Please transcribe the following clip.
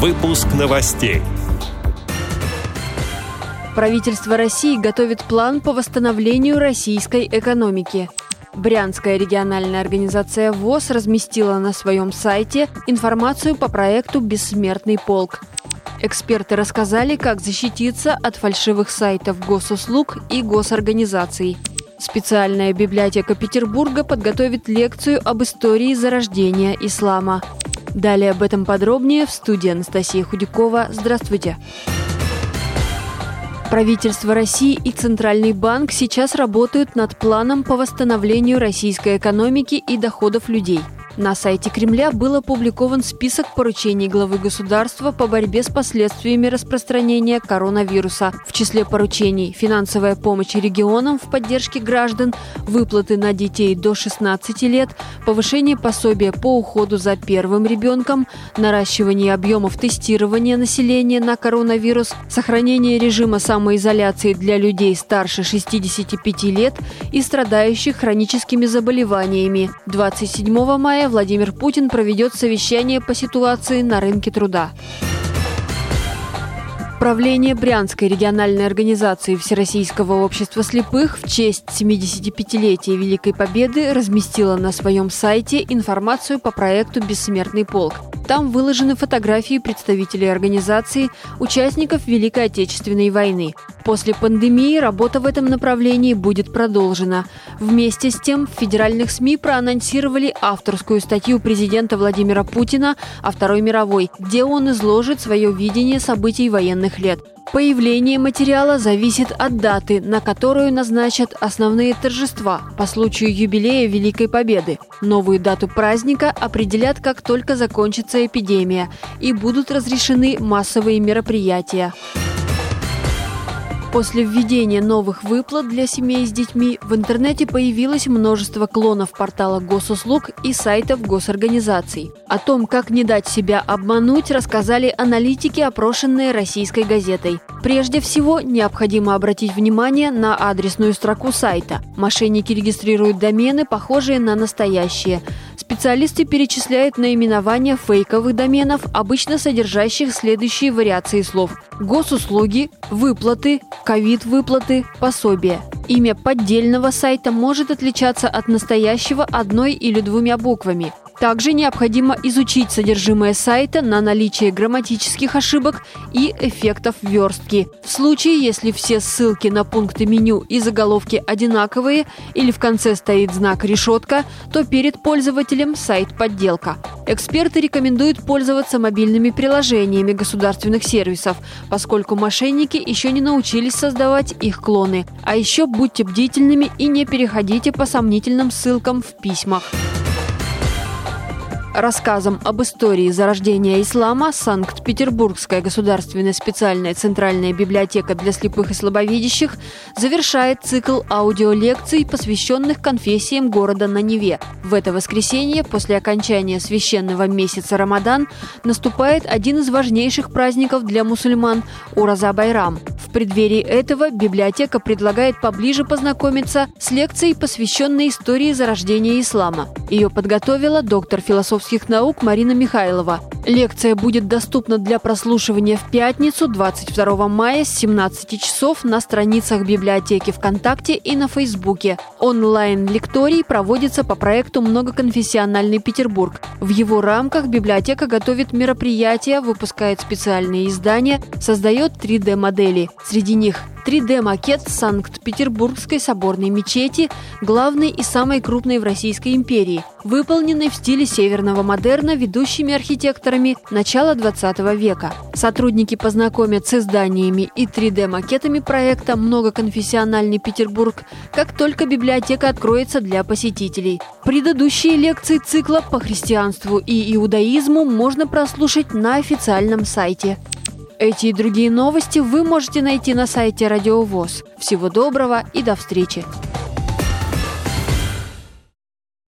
Выпуск новостей. Правительство России готовит план по восстановлению российской экономики. Брянская региональная организация ВОЗ разместила на своем сайте информацию по проекту «Бессмертный полк». Эксперты рассказали, как защититься от фальшивых сайтов госуслуг и госорганизаций. Специальная библиотека Петербурга подготовит лекцию об истории зарождения ислама. Далее об этом подробнее в студии Анастасия Худякова. Здравствуйте. Правительство России и Центральный банк сейчас работают над планом по восстановлению российской экономики и доходов людей – на сайте Кремля был опубликован список поручений главы государства по борьбе с последствиями распространения коронавируса. В числе поручений – финансовая помощь регионам в поддержке граждан, выплаты на детей до 16 лет, повышение пособия по уходу за первым ребенком, наращивание объемов тестирования населения на коронавирус, сохранение режима самоизоляции для людей старше 65 лет и страдающих хроническими заболеваниями. 27 мая Владимир Путин проведет совещание по ситуации на рынке труда. Правление Брянской региональной организации Всероссийского общества слепых в честь 75-летия Великой Победы разместило на своем сайте информацию по проекту «Бессмертный полк». Там выложены фотографии представителей организации, участников Великой Отечественной войны. После пандемии работа в этом направлении будет продолжена. Вместе с тем в федеральных СМИ проанонсировали авторскую статью президента Владимира Путина о Второй мировой, где он изложит свое видение событий военных лет. Появление материала зависит от даты, на которую назначат основные торжества по случаю юбилея Великой Победы. Новую дату праздника определят, как только закончится эпидемия, и будут разрешены массовые мероприятия. После введения новых выплат для семей с детьми в интернете появилось множество клонов портала госуслуг и сайтов госорганизаций. О том, как не дать себя обмануть, рассказали аналитики, опрошенные российской газетой. Прежде всего, необходимо обратить внимание на адресную строку сайта. Мошенники регистрируют домены, похожие на настоящие. Специалисты перечисляют наименования фейковых доменов, обычно содержащих следующие вариации слов. Госуслуги, выплаты, ковид-выплаты, пособия. Имя поддельного сайта может отличаться от настоящего одной или двумя буквами. Также необходимо изучить содержимое сайта на наличие грамматических ошибок и эффектов верстки. В случае, если все ссылки на пункты меню и заголовки одинаковые или в конце стоит знак «решетка», то перед пользователем сайт подделка. Эксперты рекомендуют пользоваться мобильными приложениями государственных сервисов, поскольку мошенники еще не научились создавать их клоны. А еще будьте бдительными и не переходите по сомнительным ссылкам в письмах. Рассказом об истории зарождения ислама Санкт-Петербургская государственная специальная центральная библиотека для слепых и слабовидящих завершает цикл аудиолекций, посвященных конфессиям города на Неве. В это воскресенье, после окончания священного месяца Рамадан, наступает один из важнейших праздников для мусульман – Ураза Байрам. В преддверии этого библиотека предлагает поближе познакомиться с лекцией, посвященной истории зарождения ислама. Ее подготовила доктор философских наук Марина Михайлова. Лекция будет доступна для прослушивания в пятницу, 22 мая с 17 часов на страницах библиотеки ВКонтакте и на Фейсбуке. Онлайн-лекторий проводится по проекту «Многоконфессиональный Петербург». В его рамках библиотека готовит мероприятия, выпускает специальные издания, создает 3D-модели. Среди них 3D-макет Санкт-Петербургской соборной мечети, главной и самой крупной в Российской империи, выполненной в стиле северного модерна ведущими архитекторами начала 20 века. Сотрудники познакомят с изданиями и 3D-макетами проекта «Многоконфессиональный Петербург», как только библиотека откроется для посетителей. Предыдущие лекции цикла по христианству и иудаизму можно прослушать на официальном сайте. Эти и другие новости вы можете найти на сайте Радио ВОЗ. Всего доброго и до встречи!